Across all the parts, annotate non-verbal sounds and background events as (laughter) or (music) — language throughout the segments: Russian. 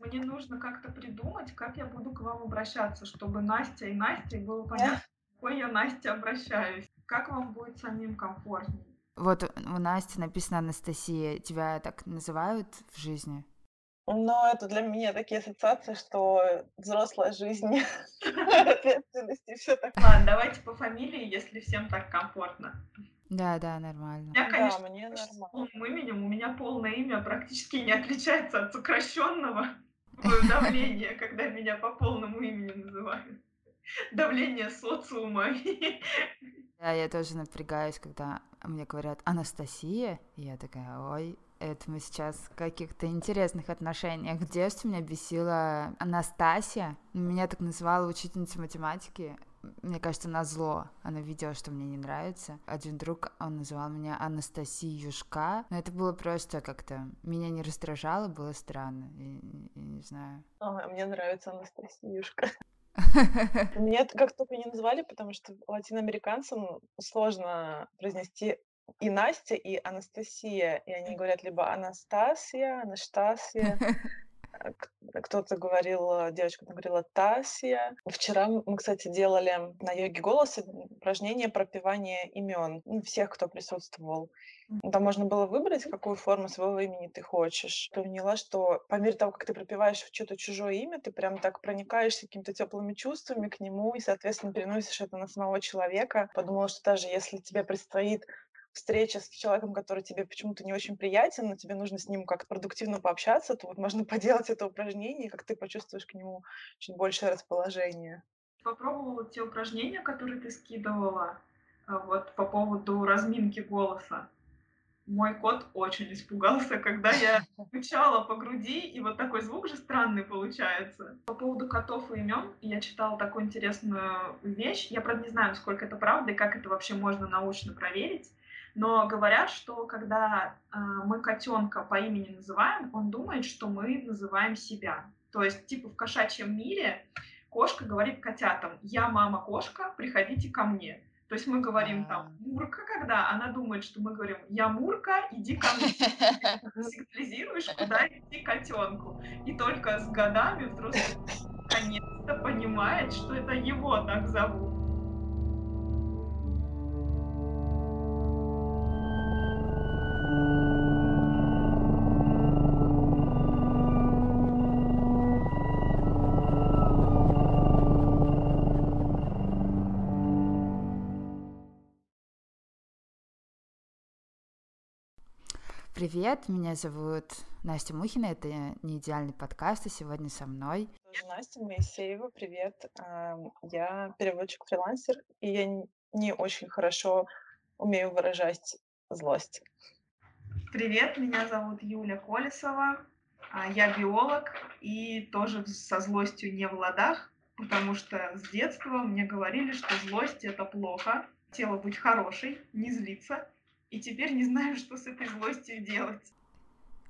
Мне нужно как-то придумать, как я буду к вам обращаться, чтобы Настя и Настя было понятно, какой я Настя обращаюсь. Как вам будет самим комфортнее? Вот у Насти написано Анастасия. Тебя так называют в жизни? Но это для меня такие ассоциации, что взрослая жизнь, (laughs) ответственность и все такое. Ладно, давайте по фамилии, если всем так комфортно. Да, да, нормально. Я, конечно, да, мне нормально. полным именем, у меня полное имя практически не отличается от сокращенного давления, когда меня по полному имени называют. Давление социума. Да, я тоже напрягаюсь, когда мне говорят Анастасия, и я такая, ой, это мы сейчас в каких-то интересных отношениях. В детстве меня бесила Анастасия. Меня так называла учительница математики. Мне кажется, на зло. Она видела, что мне не нравится. Один друг, он называл меня Анастасиюшка. Но это было просто как-то... Меня не раздражало, было странно. Я, я не знаю. Ага, мне нравится Анастасиюшка. (laughs) Меня как только не назвали, потому что латиноамериканцам сложно произнести и Настя, и Анастасия. И они говорят либо Анастасия, Анастасия. (laughs) Кто-то говорил, э, девочка говорила Тасия. Вчера мы, кстати, делали на йоге голоса упражнение пропивания имен ну, всех, кто присутствовал. Там можно было выбрать, какую форму своего имени ты хочешь. Поняла, что по мере того, как ты пропиваешь что-то чужое имя, ты прям так проникаешься какими-то теплыми чувствами к нему и, соответственно, переносишь это на самого человека. Подумала, что даже если тебе предстоит встреча с человеком, который тебе почему-то не очень приятен, но тебе нужно с ним как-то продуктивно пообщаться, то вот можно (laughs) поделать это упражнение, и как ты почувствуешь к нему чуть большее расположение. Попробовала те упражнения, которые ты скидывала, а, вот по поводу разминки голоса. Мой кот очень испугался, (laughs) когда я (laughs) стучала по груди, и вот такой звук же странный получается. По поводу котов и имен я читала такую интересную вещь. Я, правда, не знаю, насколько это правда и как это вообще можно научно проверить. Но говорят, что когда э, мы котенка по имени называем, он думает, что мы называем себя. То есть, типа в кошачьем мире кошка говорит котятам: "Я мама кошка, приходите ко мне". То есть мы говорим там а. Мурка, когда она думает, что мы говорим Я Мурка, иди ко мне. (laughs) Сигнализируешь, куда идти котенку. И только с годами взрослый наконец-то понимает, что это его так зовут. Привет, меня зовут Настя Мухина, это не идеальный подкаст, и сегодня со мной. Настя Моисеева, привет. Я переводчик-фрилансер, и я не очень хорошо умею выражать злость. Привет, меня зовут Юля Колесова, а, я биолог и тоже со злостью не в ладах, потому что с детства мне говорили, что злость — это плохо, тело быть хорошей, не злиться — и теперь не знаю, что с этой злостью делать.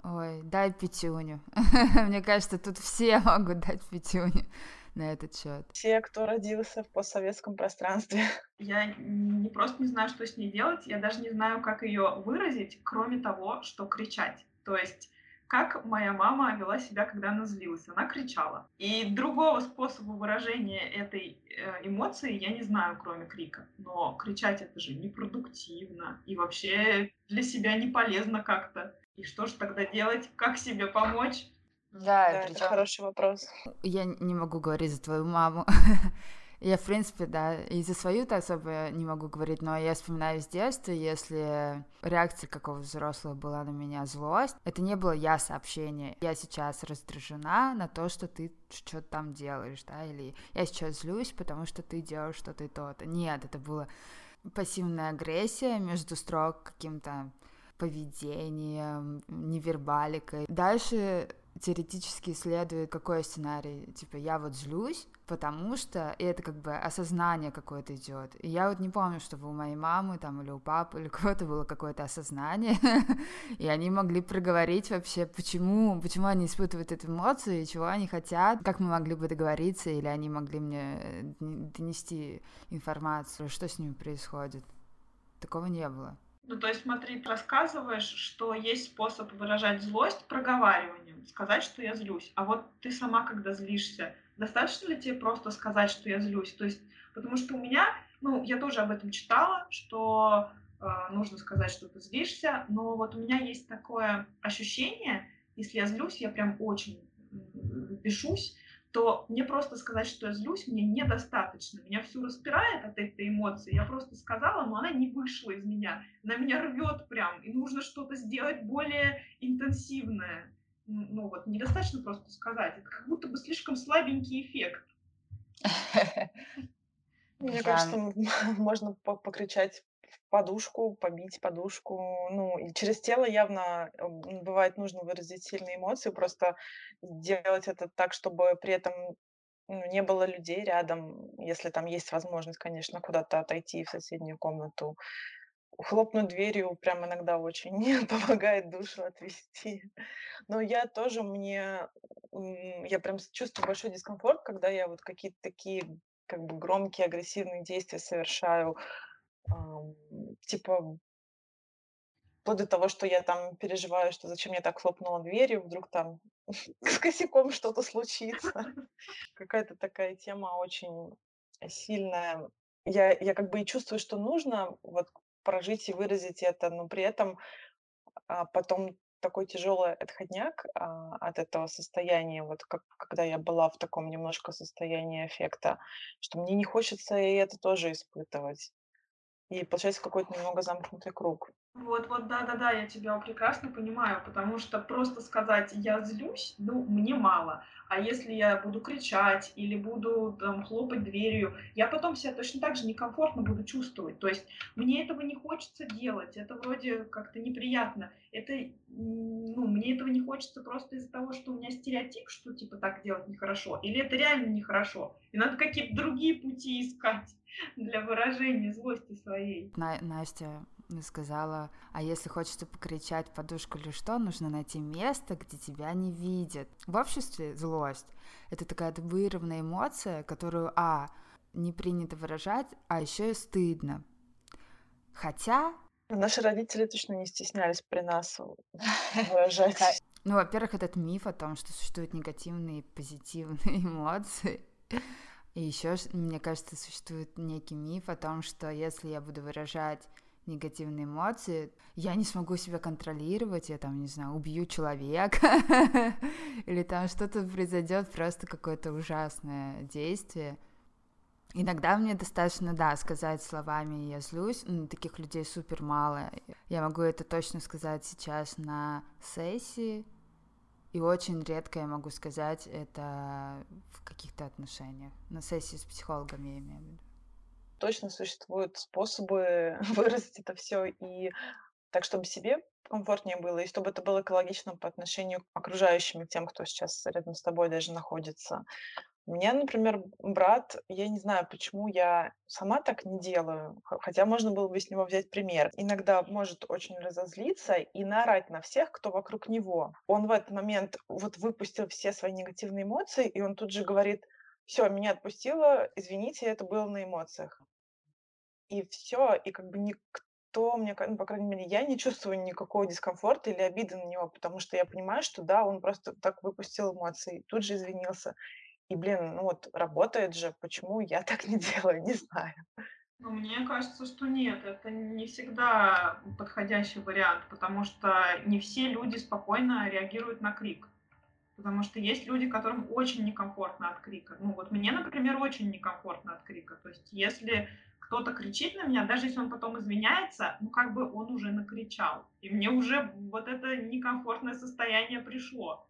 Ой, дай пятюню. (laughs) Мне кажется, тут все (laughs) могут дать пятюню на этот счет. Все, кто родился в постсоветском пространстве. (laughs) Я не просто не знаю, что с ней делать, я даже не знаю, как ее выразить, кроме того, что кричать. То есть как моя мама вела себя, когда она злилась. Она кричала. И другого способа выражения этой э, эмоции я не знаю, кроме крика. Но кричать это же непродуктивно и вообще для себя не полезно как-то. И что же тогда делать? Как себе помочь? Да, да это хороший вопрос. Я не могу говорить за твою маму. (laughs) Я, в принципе, да, и за свою-то особо не могу говорить, но я вспоминаю с детства, если реакция какого взрослого была на меня злость, это не было я сообщение. Я сейчас раздражена на то, что ты что-то там делаешь, да, или я сейчас злюсь, потому что ты делаешь что-то и то-то. Нет, это было пассивная агрессия между строк каким-то поведением, невербаликой. Дальше теоретически исследует, какой сценарий. Типа, я вот злюсь, потому что и это как бы осознание какое-то идет. И я вот не помню, чтобы у моей мамы там или у папы или у кого-то было какое-то осознание, (laughs) и они могли проговорить вообще, почему, почему они испытывают эту эмоцию, чего они хотят, как мы могли бы договориться, или они могли мне э, донести информацию, что с ними происходит. Такого не было. Ну, то есть, смотри, ты рассказываешь, что есть способ выражать злость проговариванием, сказать, что я злюсь. А вот ты сама, когда злишься, достаточно ли тебе просто сказать, что я злюсь? То есть, потому что у меня, ну, я тоже об этом читала, что э, нужно сказать, что ты злишься, но вот у меня есть такое ощущение, если я злюсь, я прям очень бешусь, то мне просто сказать, что я злюсь, мне недостаточно. Меня всю распирает от этой эмоции. Я просто сказала, но она не вышла из меня. Она меня рвет прям, и нужно что-то сделать более интенсивное. Ну вот, недостаточно просто сказать. Это как будто бы слишком слабенький эффект. (laughs) Мне кажется, (laughs) можно покричать подушку, побить подушку. Ну, и через тело явно бывает нужно выразить сильные эмоции, просто делать это так, чтобы при этом ну, не было людей рядом, если там есть возможность, конечно, куда-то отойти в соседнюю комнату. Хлопнуть дверью прям иногда очень (laughs) помогает душу отвести. Но я тоже мне, я прям чувствую большой дискомфорт, когда я вот какие-то такие как бы громкие, агрессивные действия совершаю, типа вплоть до того, что я там переживаю, что зачем я так хлопнула дверью, вдруг там (laughs) с косяком что-то случится. (laughs) Какая-то такая тема очень сильная. Я, я как бы и чувствую, что нужно вот прожить и выразить это, но при этом а, потом такой тяжелый отходняк а, от этого состояния, вот как когда я была в таком немножко состоянии эффекта, что мне не хочется и это тоже испытывать. И получается какой-то немного замкнутый круг. Вот, вот, да, да, да, я тебя прекрасно понимаю, потому что просто сказать я злюсь, ну, мне мало. А если я буду кричать или буду там хлопать дверью, я потом себя точно так же некомфортно буду чувствовать. То есть мне этого не хочется делать, это вроде как-то неприятно. Это, ну, мне этого не хочется просто из-за того, что у меня стереотип, что типа так делать нехорошо, или это реально нехорошо. И надо какие-то другие пути искать для выражения злости своей. На Настя сказала, а если хочется покричать подушку или что, нужно найти место, где тебя не видят. В обществе злость — это такая табуированная эмоция, которую, а, не принято выражать, а еще и стыдно. Хотя... Наши родители точно не стеснялись при нас (laughs) выражать. Ну, во-первых, этот миф о том, что существуют негативные и позитивные (laughs) эмоции. И еще, мне кажется, существует некий миф о том, что если я буду выражать негативные эмоции, я не смогу себя контролировать, я там, не знаю, убью человека, (laughs) или там что-то произойдет, просто какое-то ужасное действие. Иногда мне достаточно, да, сказать словами «я злюсь», но таких людей супер мало. Я могу это точно сказать сейчас на сессии, и очень редко я могу сказать это в каких-то отношениях. На сессии с психологом я имею в виду точно существуют способы (laughs) выразить это все и так, чтобы себе комфортнее было, и чтобы это было экологично по отношению к окружающим, тем, кто сейчас рядом с тобой даже находится. У меня, например, брат, я не знаю, почему я сама так не делаю, хотя можно было бы с него взять пример. Иногда может очень разозлиться и наорать на всех, кто вокруг него. Он в этот момент вот выпустил все свои негативные эмоции, и он тут же говорит, все, меня отпустило, извините, это было на эмоциях и все, и как бы никто, мне, ну, по крайней мере, я не чувствую никакого дискомфорта или обиды на него, потому что я понимаю, что да, он просто так выпустил эмоции, тут же извинился. И, блин, ну вот работает же, почему я (laughs) так не делаю, не знаю. Ну, мне кажется, что нет, это не всегда подходящий вариант, потому что не все люди спокойно реагируют на крик. Потому что есть люди, которым очень некомфортно от крика. Ну вот мне, например, очень некомфортно от крика. То есть если кто-то кричит на меня, даже если он потом извиняется, ну как бы он уже накричал. И мне уже вот это некомфортное состояние пришло.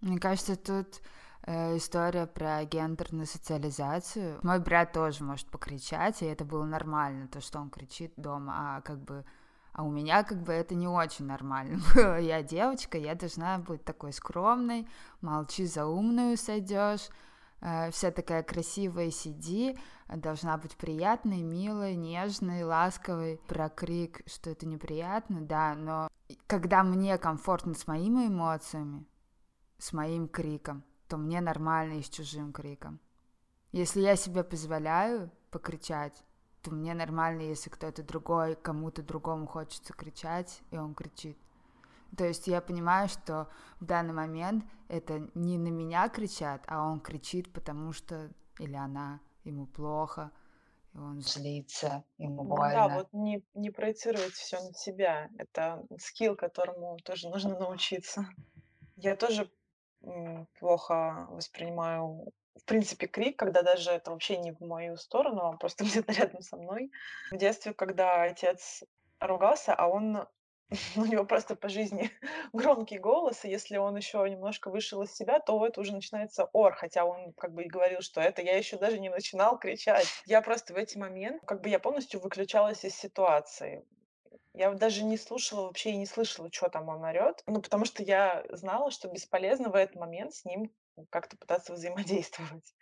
Мне кажется, тут э, история про гендерную социализацию. Мой брат тоже может покричать, и это было нормально, то, что он кричит дома, а как бы а у меня как бы это не очень нормально (laughs) было. Я девочка, я должна быть такой скромной, молчи за умную сойдешь, э, вся такая красивая сиди, должна быть приятной, милой, нежной, ласковой. Про крик, что это неприятно, да, но когда мне комфортно с моими эмоциями, с моим криком, то мне нормально и с чужим криком. Если я себе позволяю покричать, то мне нормально, если кто-то другой, кому-то другому хочется кричать, и он кричит. То есть я понимаю, что в данный момент это не на меня кричат, а он кричит, потому что или она ему плохо, и он злится, ему Ну больно. да, вот не, не проецировать все на себя. Это скилл, которому тоже нужно научиться. Я тоже плохо воспринимаю, в принципе, крик, когда даже это вообще не в мою сторону, а просто (laughs) где-то рядом со мной. В детстве, когда отец ругался, а он (laughs) у него просто по жизни (laughs) громкий голос, и если он еще немножко вышел из себя, то это уже начинается ор, хотя он как бы и говорил, что это я еще даже не начинал кричать. Я просто в эти моменты, как бы я полностью выключалась из ситуации. Я даже не слушала вообще и не слышала, что там он орет, ну, потому что я знала, что бесполезно в этот момент с ним как-то пытаться взаимодействовать.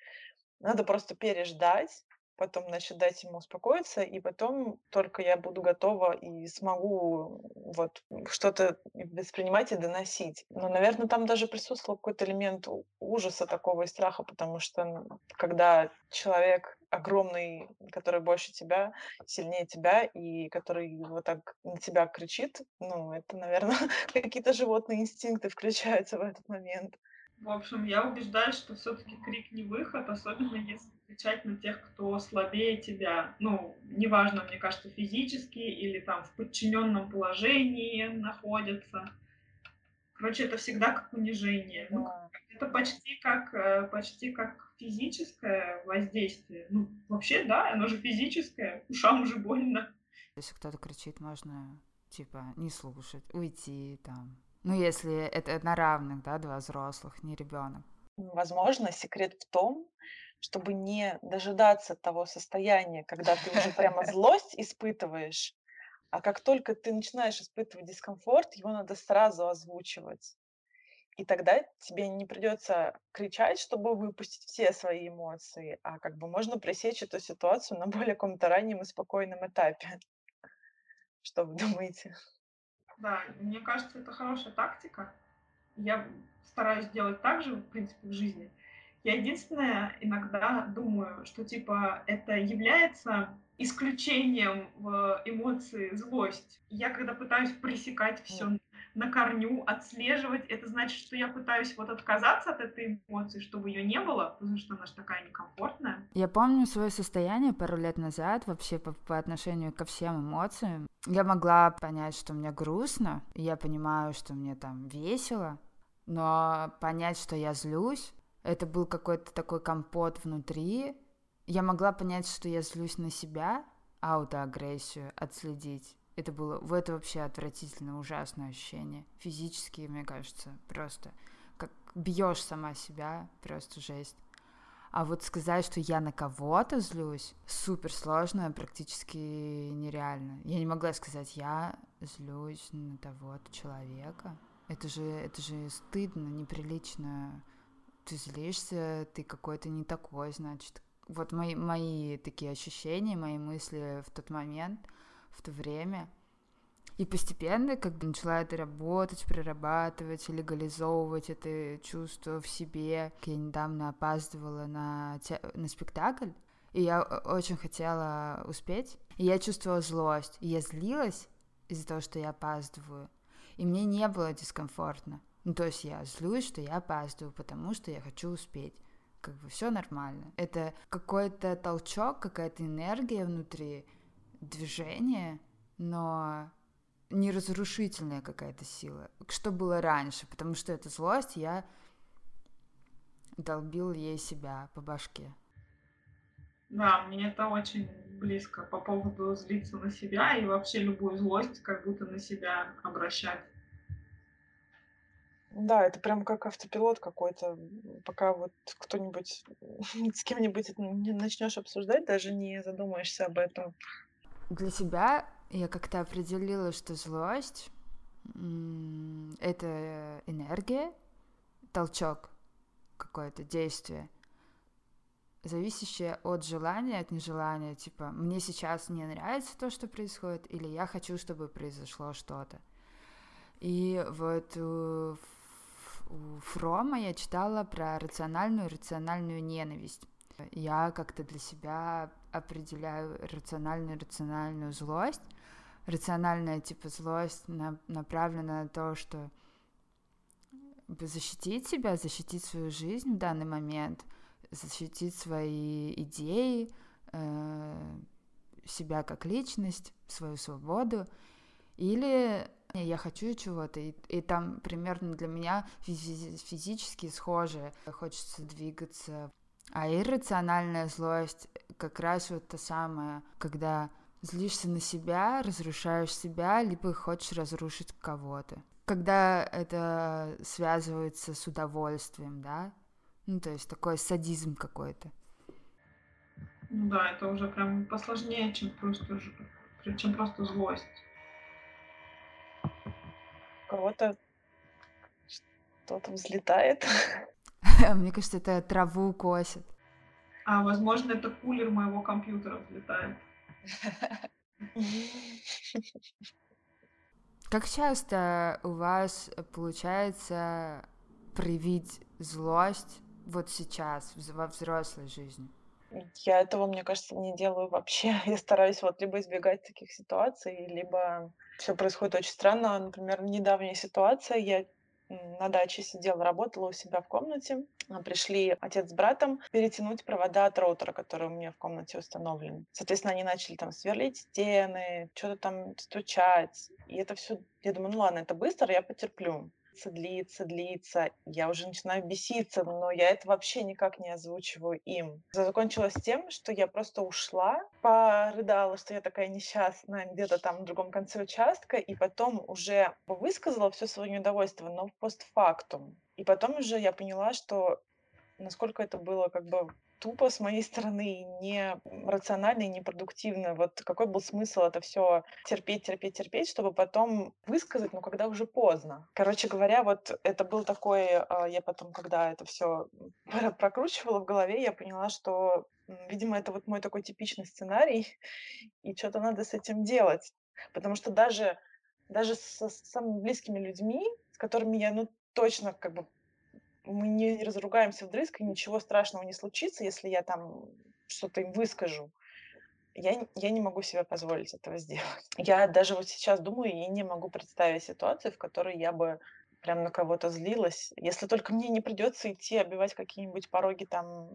Надо просто переждать, потом, значит, дать ему успокоиться, и потом только я буду готова и смогу вот что-то воспринимать и доносить. Но, наверное, там даже присутствовал какой-то элемент ужаса такого и страха, потому что когда человек огромный, который больше тебя, сильнее тебя, и который вот так на тебя кричит, ну, это, наверное, (laughs) какие-то животные инстинкты включаются в этот момент. В общем, я убеждаюсь, что все-таки крик не выход, особенно если кричать на тех, кто слабее тебя. Ну, неважно, мне кажется, физически или там в подчиненном положении находятся. Короче, это всегда как унижение. Ну, это почти как, э, почти как физическое воздействие. Ну, вообще, да, оно же физическое, ушам уже больно. Если кто-то кричит, можно, типа, не слушать, уйти там. Ну, если это на равных, да, два взрослых, не ребенок. Возможно, секрет в том, чтобы не дожидаться того состояния, когда ты уже прямо (laughs) злость испытываешь, а как только ты начинаешь испытывать дискомфорт, его надо сразу озвучивать. И тогда тебе не придется кричать, чтобы выпустить все свои эмоции, а как бы можно пресечь эту ситуацию на более каком-то раннем и спокойном этапе. Что вы думаете? Да, мне кажется, это хорошая тактика. Я стараюсь делать так же, в принципе, в жизни. Я единственное иногда думаю, что типа это является исключением в эмоции злость. Я когда пытаюсь пресекать все на корню, отслеживать, это значит, что я пытаюсь вот отказаться от этой эмоции, чтобы ее не было, потому что она же такая некомфортная. Я помню свое состояние пару лет назад вообще по, по отношению ко всем эмоциям. Я могла понять, что мне грустно, я понимаю, что мне там весело, но понять, что я злюсь, это был какой-то такой компот внутри. Я могла понять, что я злюсь на себя, аутоагрессию отследить. Это было, в это вообще отвратительно, ужасное ощущение. Физически, мне кажется, просто как бьешь сама себя, просто жесть. А вот сказать, что я на кого-то злюсь, супер сложно, практически нереально. Я не могла сказать, я злюсь на того-то человека. Это же, это же стыдно, неприлично. Ты злишься, ты какой-то не такой, значит. Вот мои, мои такие ощущения, мои мысли в тот момент, в то время. И постепенно, как бы начала это работать, прорабатывать, легализовывать это чувство в себе. Я недавно опаздывала на, те... на спектакль, и я очень хотела успеть. И я чувствовала злость. И я злилась из-за того, что я опаздываю. И мне не было дискомфортно. Ну, то есть я злюсь, что я опаздываю, потому что я хочу успеть. Как бы все нормально. Это какой-то толчок, какая-то энергия внутри, движение, но не разрушительная какая-то сила, что было раньше, потому что эта злость я долбил ей себя по башке. Да, мне это очень близко по поводу злиться на себя и вообще любую злость как будто на себя обращать. Да, это прям как автопилот какой-то. Пока вот кто-нибудь (laughs) с кем-нибудь это не начнешь обсуждать, даже не задумаешься об этом. Для себя я как-то определила, что злость это энергия, толчок какое-то действие, зависящее от желания, от нежелания. Типа, мне сейчас не нравится то, что происходит, или я хочу, чтобы произошло что-то. И вот у, у Фрома я читала про рациональную и рациональную ненависть. Я как-то для себя определяю рациональную рациональную злость. Рациональная типа злость на, направлена на то, что защитить себя, защитить свою жизнь в данный момент, защитить свои идеи, э, себя как личность, свою свободу, или я хочу чего-то, и, и там примерно для меня физи- физически схоже, хочется двигаться. А иррациональная злость как раз вот та самая, когда злишься на себя, разрушаешь себя, либо хочешь разрушить кого-то. Когда это связывается с удовольствием, да? Ну, то есть такой садизм какой-то. Ну да, это уже прям посложнее, чем просто, чем просто злость. У кого-то что-то взлетает. (laughs) Мне кажется, это траву косит. А, возможно, это кулер моего компьютера взлетает. Как часто у вас получается проявить злость вот сейчас, во взрослой жизни? Я этого, мне кажется, не делаю вообще. (laughs) Я стараюсь вот либо избегать таких ситуаций, либо все происходит очень странно. Например, недавняя ситуация, я на даче сидела, работала у себя в комнате. А, пришли отец с братом перетянуть провода от роутера, который у меня в комнате установлен. Соответственно, они начали там сверлить стены, что-то там стучать. И это все, я думаю, ну ладно, это быстро, я потерплю длится, длится, длится. Я уже начинаю беситься, но я это вообще никак не озвучиваю им. Закончилось тем, что я просто ушла, порыдала, что я такая несчастная где-то там в другом конце участка, и потом уже высказала все свое недовольство, но постфактум. И потом уже я поняла, что насколько это было как бы тупо с моей стороны, не рационально и непродуктивно. Вот какой был смысл это все терпеть, терпеть, терпеть, чтобы потом высказать, но когда уже поздно. Короче говоря, вот это был такой, а, я потом, когда это все прокручивала в голове, я поняла, что, видимо, это вот мой такой типичный сценарий, (laughs) и что-то надо с этим делать. Потому что даже, даже со самыми близкими людьми, с которыми я, ну, точно как бы мы не разругаемся вдрызг, и ничего страшного не случится, если я там что-то им выскажу. Я, я не могу себе позволить этого сделать. Я даже вот сейчас думаю и не могу представить ситуацию, в которой я бы прям на кого-то злилась. Если только мне не придется идти обивать какие-нибудь пороги там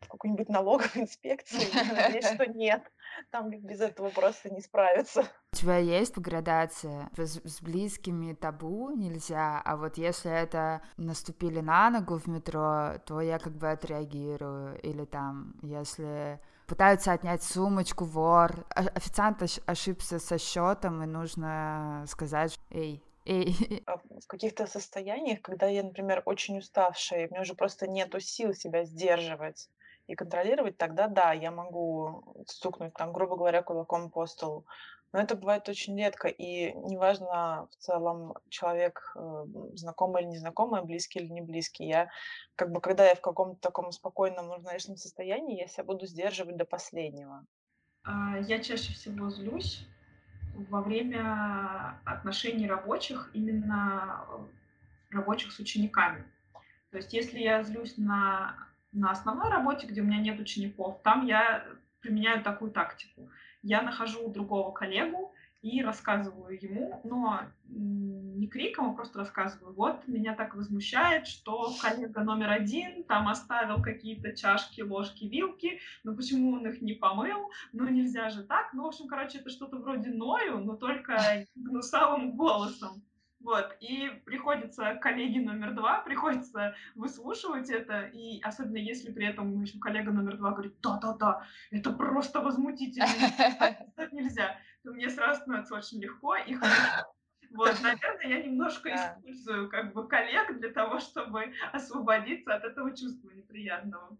в какую-нибудь налоговую (laughs) инспекцию, я надеюсь, что (laughs) нет. Там без этого просто не справиться. У тебя есть градация? С, с близкими табу нельзя, а вот если это наступили на ногу в метро, то я как бы отреагирую. Или там, если пытаются отнять сумочку, вор, официант ошибся со счетом, и нужно сказать, эй, и... (laughs) А в каких-то состояниях, когда я, например, очень уставшая, и мне уже просто нету сил себя сдерживать и контролировать, тогда да, я могу стукнуть, там, грубо говоря, кулаком по столу. Но это бывает очень редко, и неважно в целом человек э, знакомый или незнакомый, близкий или не близкий. Я как бы, когда я в каком-то таком спокойном, равновешенном состоянии, я себя буду сдерживать до последнего. А, я чаще всего злюсь во время отношений рабочих, именно рабочих с учениками. То есть если я злюсь на, на основной работе, где у меня нет учеников, там я применяю такую тактику. Я нахожу другого коллегу, и рассказываю ему, но не криком, а просто рассказываю. Вот меня так возмущает, что коллега номер один там оставил какие-то чашки, ложки, вилки, но почему он их не помыл? Ну нельзя же так. Ну, в общем, короче, это что-то вроде ною, но только (laughs) гнусавым голосом. Вот, и приходится коллеге номер два, приходится выслушивать это, и особенно если при этом еще коллега номер два говорит, да-да-да, это просто возмутительно, (laughs) так нельзя, то мне сразу становится очень легко и (laughs) хорошо. Вот, наверное, я немножко использую как бы коллег для того, чтобы освободиться от этого чувства неприятного.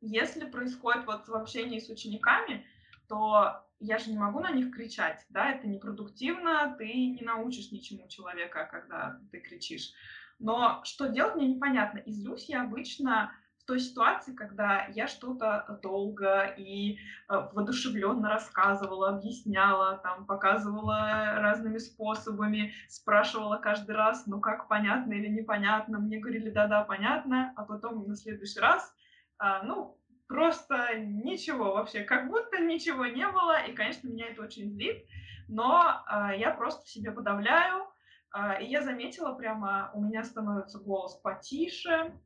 Если происходит вот в общении с учениками, то я же не могу на них кричать, да, это непродуктивно, ты не научишь ничему человека, когда ты кричишь. Но что делать, мне непонятно. И злюсь я обычно в той ситуации, когда я что-то долго и э, воодушевленно рассказывала, объясняла, там, показывала разными способами, спрашивала каждый раз, ну как понятно или непонятно, мне говорили, да-да, понятно, а потом на следующий раз, а, ну, Просто ничего вообще, как будто ничего не было, и, конечно, меня это очень злит, но э, я просто себе подавляю, э, и я заметила прямо, у меня становится голос потише,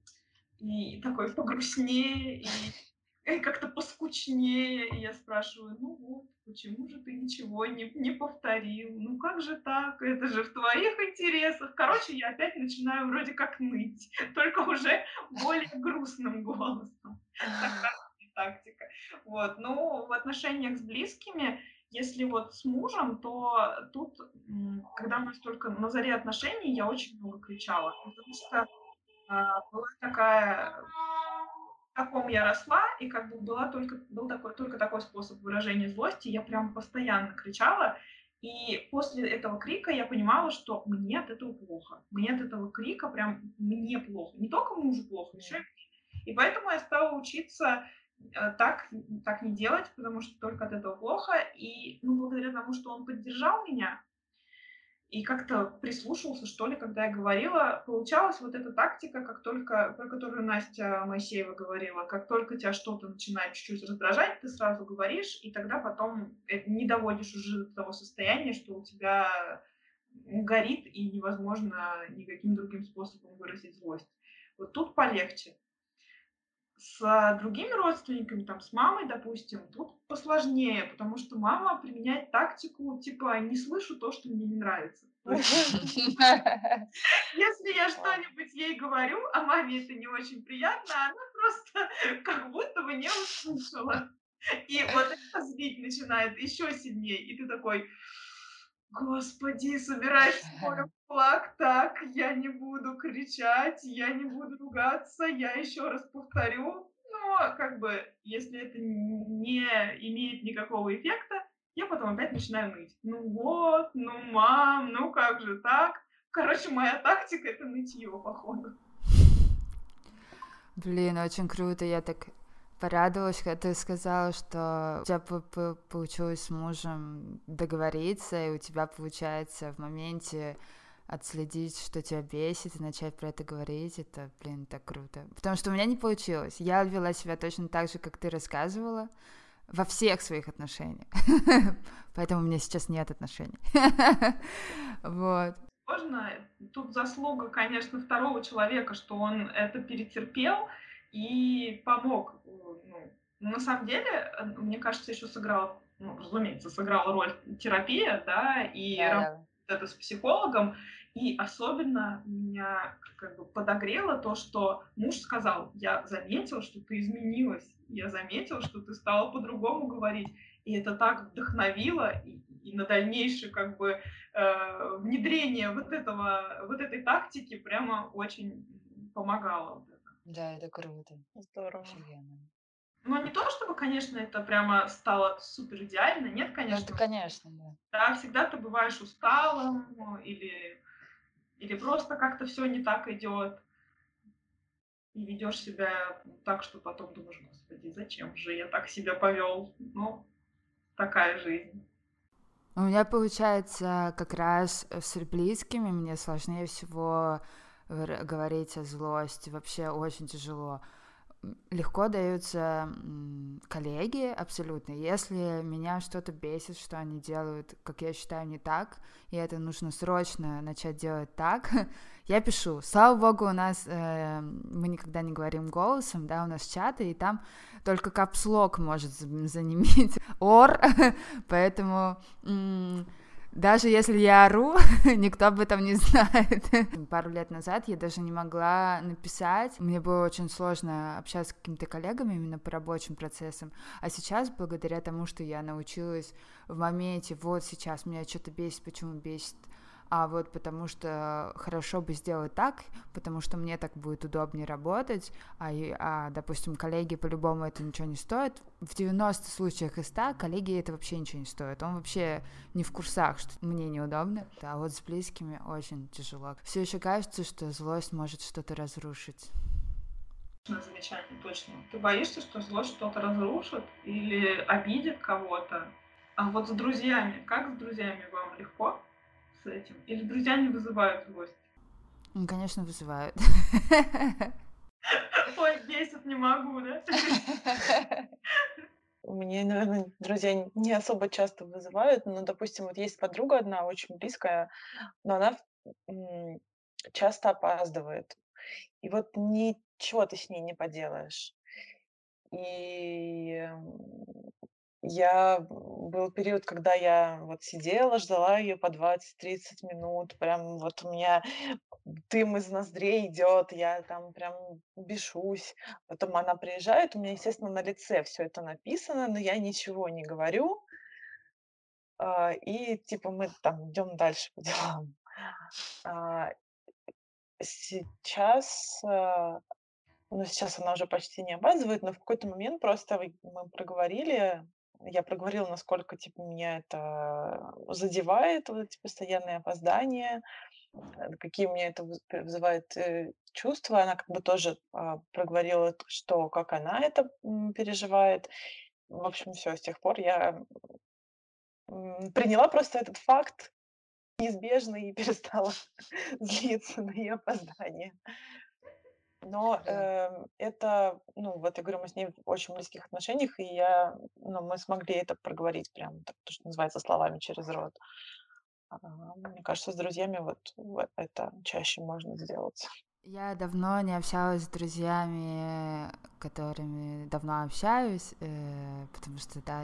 и такой погрустнее, и, как-то поскучнее, и я спрашиваю, ну вот, почему же ты ничего не, не повторил? Ну как же так? Это же в твоих интересах. Короче, я опять начинаю вроде как ныть, (laughs) только уже более грустным голосом. Такая тактика. Вот. Ну, в отношениях с близкими, если вот с мужем, то тут, когда мы только на заре отношений, я очень много кричала, потому что была такая каком я росла, и как бы была только, был такой, только такой способ выражения злости, я прям постоянно кричала, и после этого крика я понимала, что мне от этого плохо. Мне от этого крика прям мне плохо. Не только мужу плохо, еще и И поэтому я стала учиться э, так, так не делать, потому что только от этого плохо. И ну, благодаря тому, что он поддержал меня, и как-то прислушивался, что ли, когда я говорила. Получалась вот эта тактика, как только, про которую Настя Моисеева говорила, как только тебя что-то начинает чуть-чуть раздражать, ты сразу говоришь, и тогда потом не доводишь уже до того состояния, что у тебя горит, и невозможно никаким другим способом выразить злость. Вот тут полегче. С другими родственниками, там, с мамой, допустим, тут посложнее, потому что мама применяет тактику, типа, не слышу то, что мне не нравится. (laughs) Если я что-нибудь ей говорю, а маме это не очень приятно, она просто (laughs) как будто бы не услышала. И вот это злить начинает еще сильнее. И ты такой, Господи, собираешь в (laughs) флаг, так, я не буду кричать, я не буду ругаться, я еще раз повторю. Но, как бы, если это не имеет никакого эффекта, я потом опять начинаю ныть. Ну вот, ну мам, ну как же так? Короче, моя тактика — это нытье, походу. Блин, очень круто. Я так порадовалась, когда ты сказала, что у тебя получилось с мужем договориться, и у тебя получается в моменте отследить, что тебя бесит, и начать про это говорить, это, блин, так круто. Потому что у меня не получилось. Я вела себя точно так же, как ты рассказывала, во всех своих отношениях. (laughs) Поэтому у меня сейчас нет отношений. (laughs) Вот. Сложно. Тут заслуга, конечно, второго человека, что он это перетерпел, и помог. Ну, на самом деле, э, мне кажется, еще сыграл, ну, разумеется, сыграла роль терапия, да, и да, да. это с психологом. И особенно меня как бы подогрело то, что муж сказал, я заметил, что ты изменилась, я заметил, что ты стала по-другому говорить. И это так вдохновило и, и на дальнейшее как бы э, внедрение вот этого вот этой тактики прямо очень помогало. Да, это круто. Здорово. Офигенно. Ну, не то, чтобы, конечно, это прямо стало супер идеально, нет, конечно. Ну, это, конечно, да. Да, всегда ты бываешь усталым или, или просто как-то все не так идет. И ведешь себя так, что потом думаешь, господи, зачем же я так себя повел? Ну, такая жизнь. У меня получается как раз с близкими мне сложнее всего говорить о злости, вообще очень тяжело. Легко даются коллеги абсолютно. Если меня что-то бесит, что они делают, как я считаю, не так, и это нужно срочно начать делать так, (laughs) я пишу. Слава богу, у нас э, мы никогда не говорим голосом, да, у нас чаты, и там только капслок может занимить (laughs) ор, (laughs) поэтому даже если я ору, (laughs) никто об этом не знает. Пару лет назад я даже не могла написать. Мне было очень сложно общаться с какими-то коллегами именно по рабочим процессам. А сейчас, благодаря тому, что я научилась в моменте, вот сейчас меня что-то бесит, почему бесит, а вот потому что хорошо бы сделать так, потому что мне так будет удобнее работать, а, а допустим, коллеги по-любому это ничего не стоит. В 90 случаях из 100 коллеги это вообще ничего не стоит. Он вообще не в курсах, что мне неудобно. А вот с близкими очень тяжело. Все еще кажется, что злость может что-то разрушить. Замечательно, точно. Ты боишься, что злость что-то разрушит или обидит кого-то? А вот с друзьями, как с друзьями вам легко? С этим? Или друзья не вызывают злость? Ну, конечно, вызывают. Ой, бесит, не могу, да? У меня, наверное, друзья не особо часто вызывают, но, допустим, вот есть подруга одна очень близкая, но она часто опаздывает. И вот ничего ты с ней не поделаешь. И я был период, когда я вот сидела, ждала ее по 20-30 минут, прям вот у меня дым из ноздрей идет, я там прям бешусь. Потом она приезжает, у меня, естественно, на лице все это написано, но я ничего не говорю. А, и типа мы там идем дальше по (laughs) делам. А, сейчас, а, ну, сейчас она уже почти не опаздывает, но в какой-то момент просто мы проговорили, я проговорила, насколько типа меня это задевает, вот эти постоянные опоздания, э, какие у меня это выз- вызывает э, чувства. Она как бы тоже а, проговорила, что как она это переживает. В общем, все, с тех пор я приняла просто этот факт неизбежный и (laughs) перестала злиться на ее опоздание. Но эм, это, ну, вот я говорю, мы с ней в очень близких отношениях, и я, ну, мы смогли это проговорить прям, так, то, что называется, словами через рот. А, мне кажется, с друзьями вот в- это чаще можно сделать. Я давно не общалась с друзьями, которыми давно общаюсь, э, потому что, да,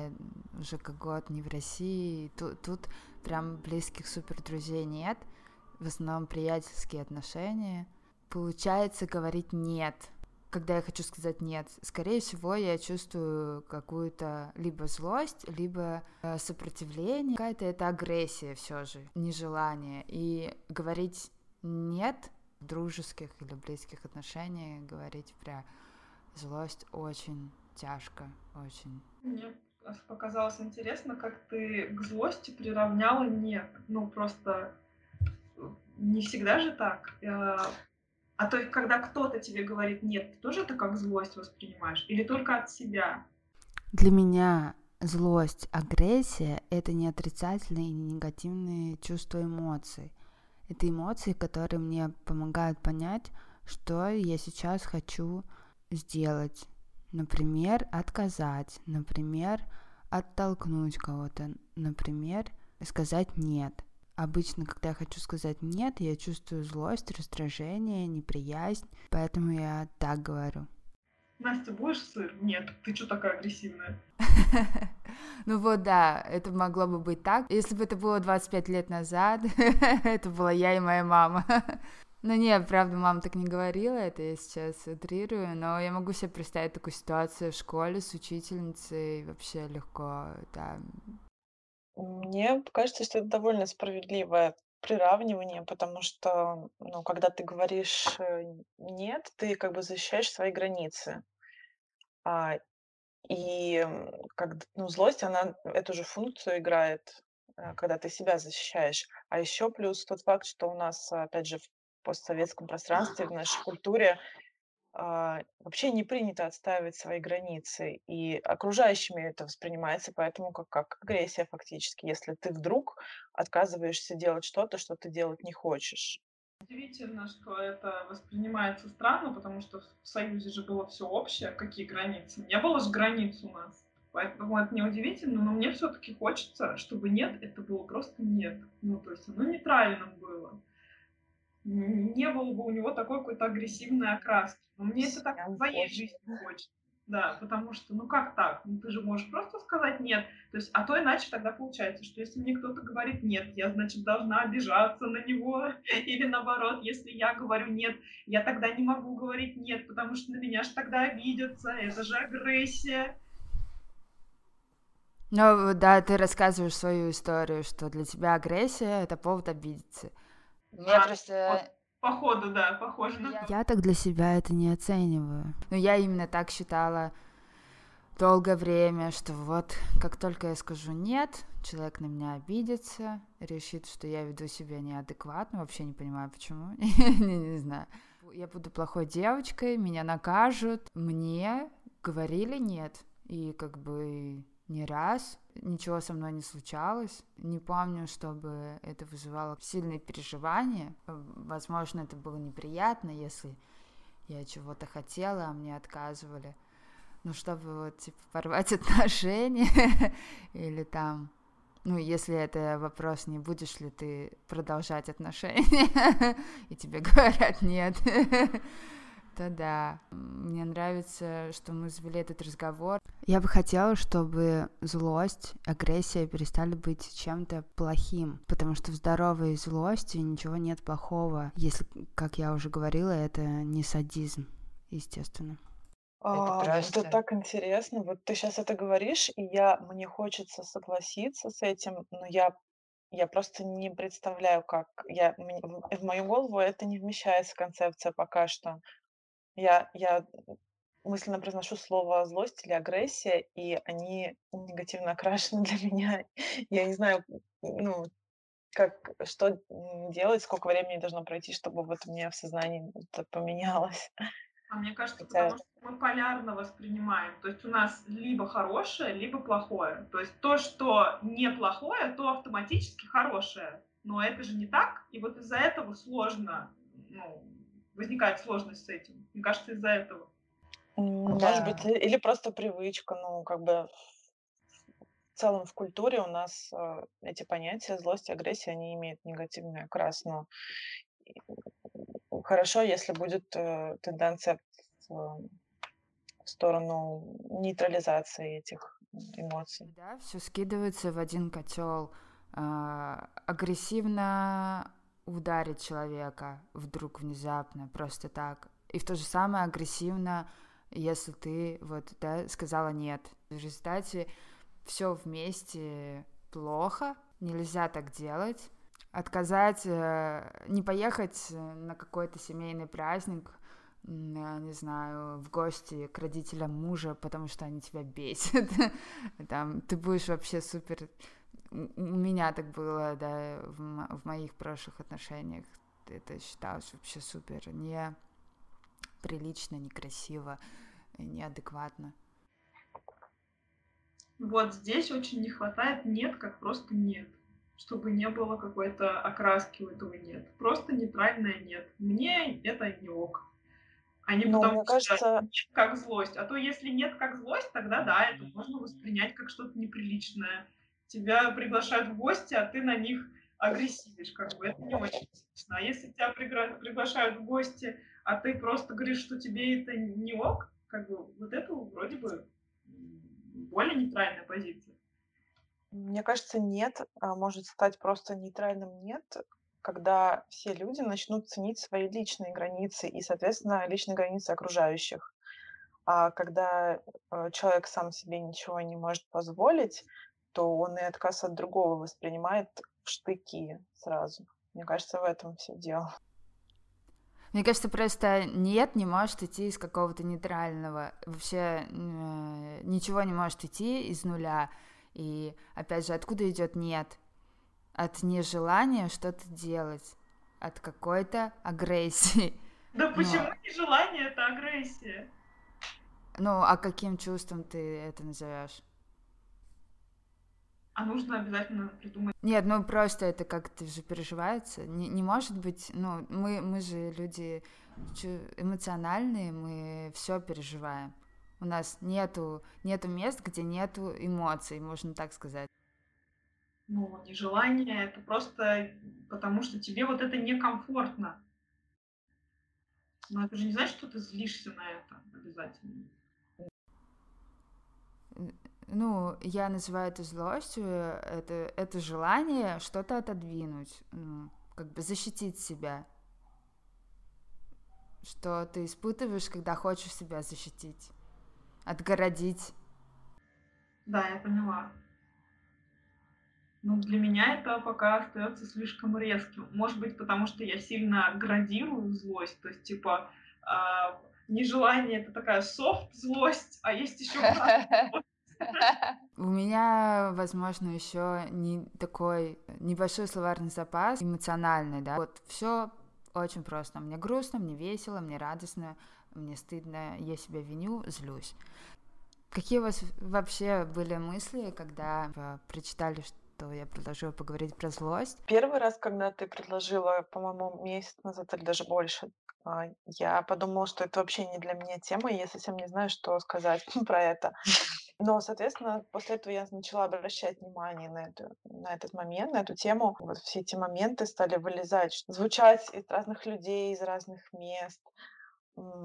уже как год не в России. Тут, тут прям близких супер друзей нет. В основном приятельские отношения. Получается говорить нет, когда я хочу сказать нет. Скорее всего, я чувствую какую-то либо злость, либо э, сопротивление. Какая-то это агрессия все же, нежелание. И говорить нет в дружеских или близких отношениях говорить про злость очень тяжко, очень. Аж показалось интересно, как ты к злости приравняла нет. Ну, просто э, не всегда же так. А то когда кто-то тебе говорит нет, ты тоже это как злость воспринимаешь? Или только от себя? Для меня злость, агрессия — это не отрицательные и не негативные чувства эмоций. Это эмоции, которые мне помогают понять, что я сейчас хочу сделать. Например, отказать, например, оттолкнуть кого-то, например, сказать нет. Обычно, когда я хочу сказать нет, я чувствую злость, раздражение, неприязнь, поэтому я так говорю. Настя, будешь сыр? Нет. Ты что такая агрессивная? (laughs) Ну вот, да, это могло бы быть так. Если бы это было 25 лет назад, (laughs) это была я и моя мама. (laughs) Ну не, правда, мама так не говорила, это я сейчас утрирую, но я могу себе представить такую ситуацию в школе с учительницей, вообще легко, да. Мне кажется, что это довольно справедливое приравнивание, потому что, ну, когда ты говоришь э, нет, ты как бы защищаешь свои границы. А, и как, ну, злость, она эту же функцию играет, э, когда ты себя защищаешь. А еще плюс тот факт, что у нас, опять же, в постсоветском пространстве, в нашей культуре вообще не принято отстаивать свои границы, и окружающими это воспринимается поэтому как, как агрессия фактически, если ты вдруг отказываешься делать что-то, что ты делать не хочешь. Удивительно, что это воспринимается странно, потому что в Союзе же было все общее, какие границы. Не было же границ у нас. Поэтому это неудивительно, но мне все-таки хочется, чтобы нет, это было просто нет. Ну, то есть оно нейтральным было. Не было бы у него такой какой-то агрессивной окраски. Но мне это так в твоей очень. жизни хочется. Да, потому что, ну как так? Ну ты же можешь просто сказать нет. То есть, а то иначе тогда получается, что если мне кто-то говорит нет, я, значит, должна обижаться на него. (laughs) Или наоборот, если я говорю нет, я тогда не могу говорить нет, потому что на меня же тогда обидятся. Это же агрессия. Ну да, ты рассказываешь свою историю, что для тебя агрессия — это повод обидеться. Я А, просто... Походу, да, похоже на Я- Я так для себя это не оцениваю. Но я именно так считала долгое время, что вот как только я скажу нет, человек на меня обидится, решит, что я веду себя неадекватно, вообще не понимаю почему, (laughs) не, не знаю. Я буду плохой девочкой, меня накажут. Мне говорили нет, и как бы не раз ничего со мной не случалось. Не помню, чтобы это вызывало сильные переживания. Возможно, это было неприятно, если я чего-то хотела, а мне отказывали. Ну, чтобы вот, типа, порвать (laughs) отношения (laughs) или там ну, если это вопрос, не будешь ли ты продолжать отношения, (laughs) и тебе говорят нет, то да. Мне нравится, что мы завели этот разговор. Я бы хотела, чтобы злость, агрессия перестали быть чем-то плохим, потому что в здоровой злости ничего нет плохого, если, как я уже говорила, это не садизм, естественно. Это А, просто это так интересно. Вот ты сейчас это говоришь, и я мне хочется согласиться с этим, но я я просто не представляю, как я в мою голову это не вмещается концепция пока что. Я я мысленно произношу слово злость или агрессия, и они негативно окрашены (laughs) для меня. Я не знаю, ну, как что, делать, сколько времени должно пройти, чтобы вот у меня в сознании это поменялось. А мне кажется, Хотя потому что мы полярно воспринимаем. То есть у нас либо хорошее, либо плохое. То есть то, что не плохое, то автоматически хорошее. Но это же не так. И вот из-за этого сложно, ну, возникает сложность с этим. Мне кажется, из-за этого. М, может быть, Да. и или просто привычка. Ну, как бы в целом в культуре у нас, э, эти понятия злость и агрессия, они имеют негативный окрас. Но хорошо, если будет, э, тенденция в в сторону нейтрализации этих эмоций. Да, все скидывается в один котел. А, агрессивно ударить человека вдруг внезапно, просто так. И в то же самое агрессивно, если ты вот, да, сказала нет. В результате все вместе плохо, нельзя так делать. Отказать, э, не поехать на какой-то семейный праздник, э, не знаю, в гости к родителям мужа, потому что они тебя бесят. (laughs) Там ты будешь вообще супер... У меня так было, да, в, мо- в моих прошлых отношениях. Это считалось вообще супер неприлично, некрасиво, неадекватно. Вот здесь очень не хватает нет, как просто нет. Чтобы не было какой-то окраски у этого нет. Просто нейтральное нет. Мне это не ок. А не Но потому мне что кажется нет как злость. А то если нет как злость, тогда да, это можно воспринять как что-то неприличное. Тебя приглашают в гости, а ты на них агрессивишь, как бы это не очень прилично. А если тебя приглашают в гости, а ты просто говоришь, что тебе это не ок, как бы вот это вроде бы более нейтральная позиция. Мне кажется, нет, а, может стать просто нейтральным нет, когда все люди начнут ценить свои личные границы и, соответственно, личные границы окружающих. А когда э, человек сам себе ничего не может позволить, то он и отказ от другого воспринимает в штыки сразу. Мне кажется, в этом все дело. Мне кажется, просто нет не может идти из какого-то нейтрального. Вообще э, ничего не может идти из нуля. И опять же, откуда идет нет? От нежелания что-то делать, от какой-то агрессии. (laughs) Да Ну, почему нежелание это агрессия? ну, а каким чувством ты это назовешь? А нужно обязательно придумать. Нет, ну просто это как-то же переживается. Не, не может быть, ну, мы, мы же люди эмоциональные, мы все переживаем. У нас нету, нету мест, где нету эмоций, можно так сказать. Ну, нежелание это просто потому, что тебе вот это некомфортно. Но это же не значит, что ты злишься на это обязательно. Ну, я называю это злостью, это, это желание что-то отодвинуть, ну, как бы защитить себя. Что ты испытываешь, когда хочешь себя защитить, отгородить. Да, я поняла. Ну, для меня это пока остается слишком резким. Может быть, потому что я сильно градирую злость. То есть, типа, а, нежелание это такая софт злость, а есть еще (laughs) (laughs) У меня, возможно, еще не такой небольшой словарный запас эмоциональный, да. Вот все очень просто. Мне грустно, мне весело, мне радостно, мне стыдно, я себя виню, злюсь. Какие у вас вообще были мысли, когда вы прочитали ш- то я предложила поговорить про злость. Первый раз, когда ты предложила, по-моему, месяц назад или даже больше, а, я подумала, что это вообще не для меня тема, и я совсем не знаю, что сказать (laughs) про это. Но, соответственно, после этого я начала обращать внимание на, эту, на этот момент, на эту тему. Вот все эти моменты стали вылезать, звучать из разных людей, из разных мест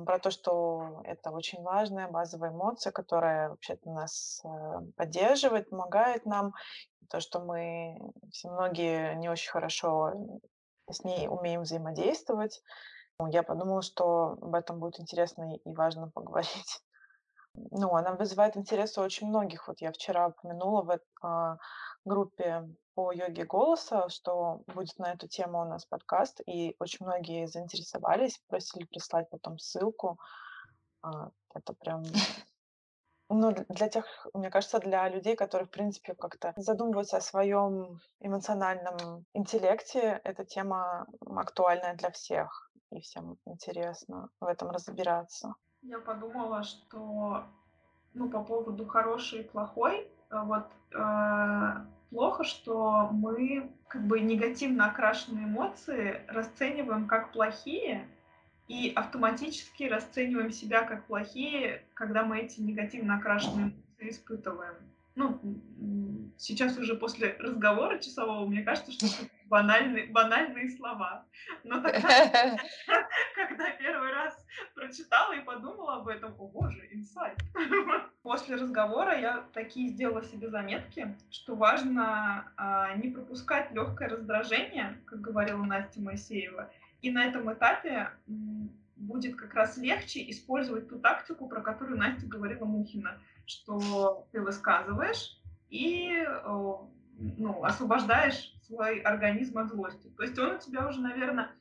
про то, что это очень важная базовая эмоция, которая вообще-то нас э, поддерживает, помогает нам. То, что мы все многие не очень хорошо с ней умеем взаимодействовать. Я подумала, что об этом будет интересно и важно поговорить. Ну, она вызывает интерес у очень многих. Вот я вчера упомянула в а, группе по йоге голоса, что будет на эту тему у нас подкаст, и очень многие заинтересовались, просили прислать потом ссылку. А, это прям ну, для тех, мне кажется, для людей, которые, в принципе, как-то задумываются о своем эмоциональном интеллекте, эта тема актуальная для всех, и всем интересно в этом разбираться. Я подумала, что, ну, по поводу хороший и плохой, э, вот э, плохо, что мы как бы негативно окрашенные эмоции расцениваем как плохие и автоматически расцениваем себя как плохие, когда мы эти негативно окрашенные эмоции испытываем ну, сейчас уже после разговора часового, мне кажется, что это банальные, банальные слова. Но тогда, (laughs) когда первый раз прочитала и подумала об этом, о боже, инсайт. (laughs) После разговора я такие сделала себе заметки, что важно а, не пропускать легкое раздражение, как говорила Настя Моисеева, и на этом этапе будет как раз легче использовать ту тактику, про которую Настя говорила Мухина – что ты высказываешь и ну, освобождаешь свой организм от злости. То есть он у тебя уже, наверное,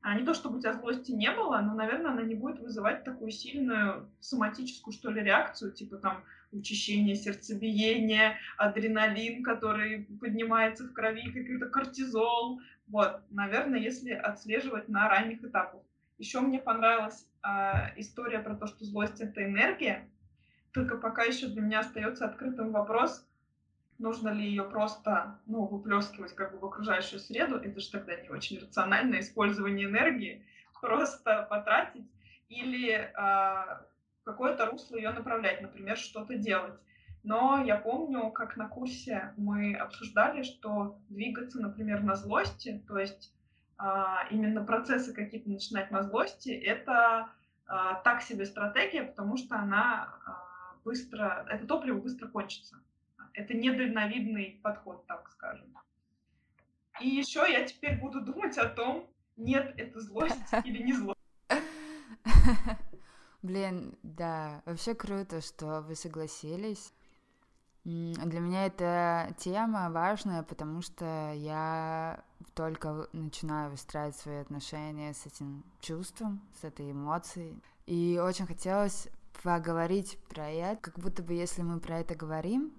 а, не то чтобы у тебя злости не было, но, наверное, она не будет вызывать такую сильную соматическую, что ли, реакцию, типа там учащение сердцебиения, адреналин, который поднимается в крови, какой-то кортизол. Вот, наверное, если отслеживать на ранних этапах. Еще мне понравилась э, история про то, что злость — это энергия, только пока еще для меня остается открытым вопрос, нужно ли ее просто ну, выплескивать как бы в окружающую среду. Это же тогда не очень рациональное использование энергии, (laughs) просто потратить или э, какое-то русло ее направлять, например, что-то делать. Но я помню, как на курсе мы обсуждали, что двигаться, например, на злости, то есть именно процессы какие-то начинать на злости, это э, так себе стратегия, потому что она быстро, это топливо быстро кончится. Это недальновидный подход, так скажем. И еще я теперь буду думать о том, нет, это злость (laughs) или не злость. Блин, да, вообще круто, что вы согласились. Для меня эта тема важная, потому что я только начинаю выстраивать свои отношения с этим чувством, с этой эмоцией. И очень хотелось поговорить про это, как будто бы если мы про это говорим,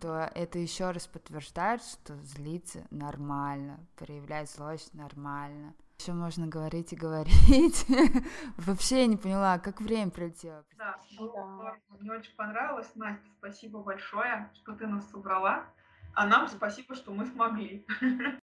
то это еще раз подтверждает, что злиться нормально, проявлять злость нормально. Еще можно говорить и говорить. (laughs) Вообще я не поняла, как время пролетело. Да, было Мне очень понравилось. Настя, спасибо большое, что ты нас собрала. А нам спасибо, что мы смогли. (laughs)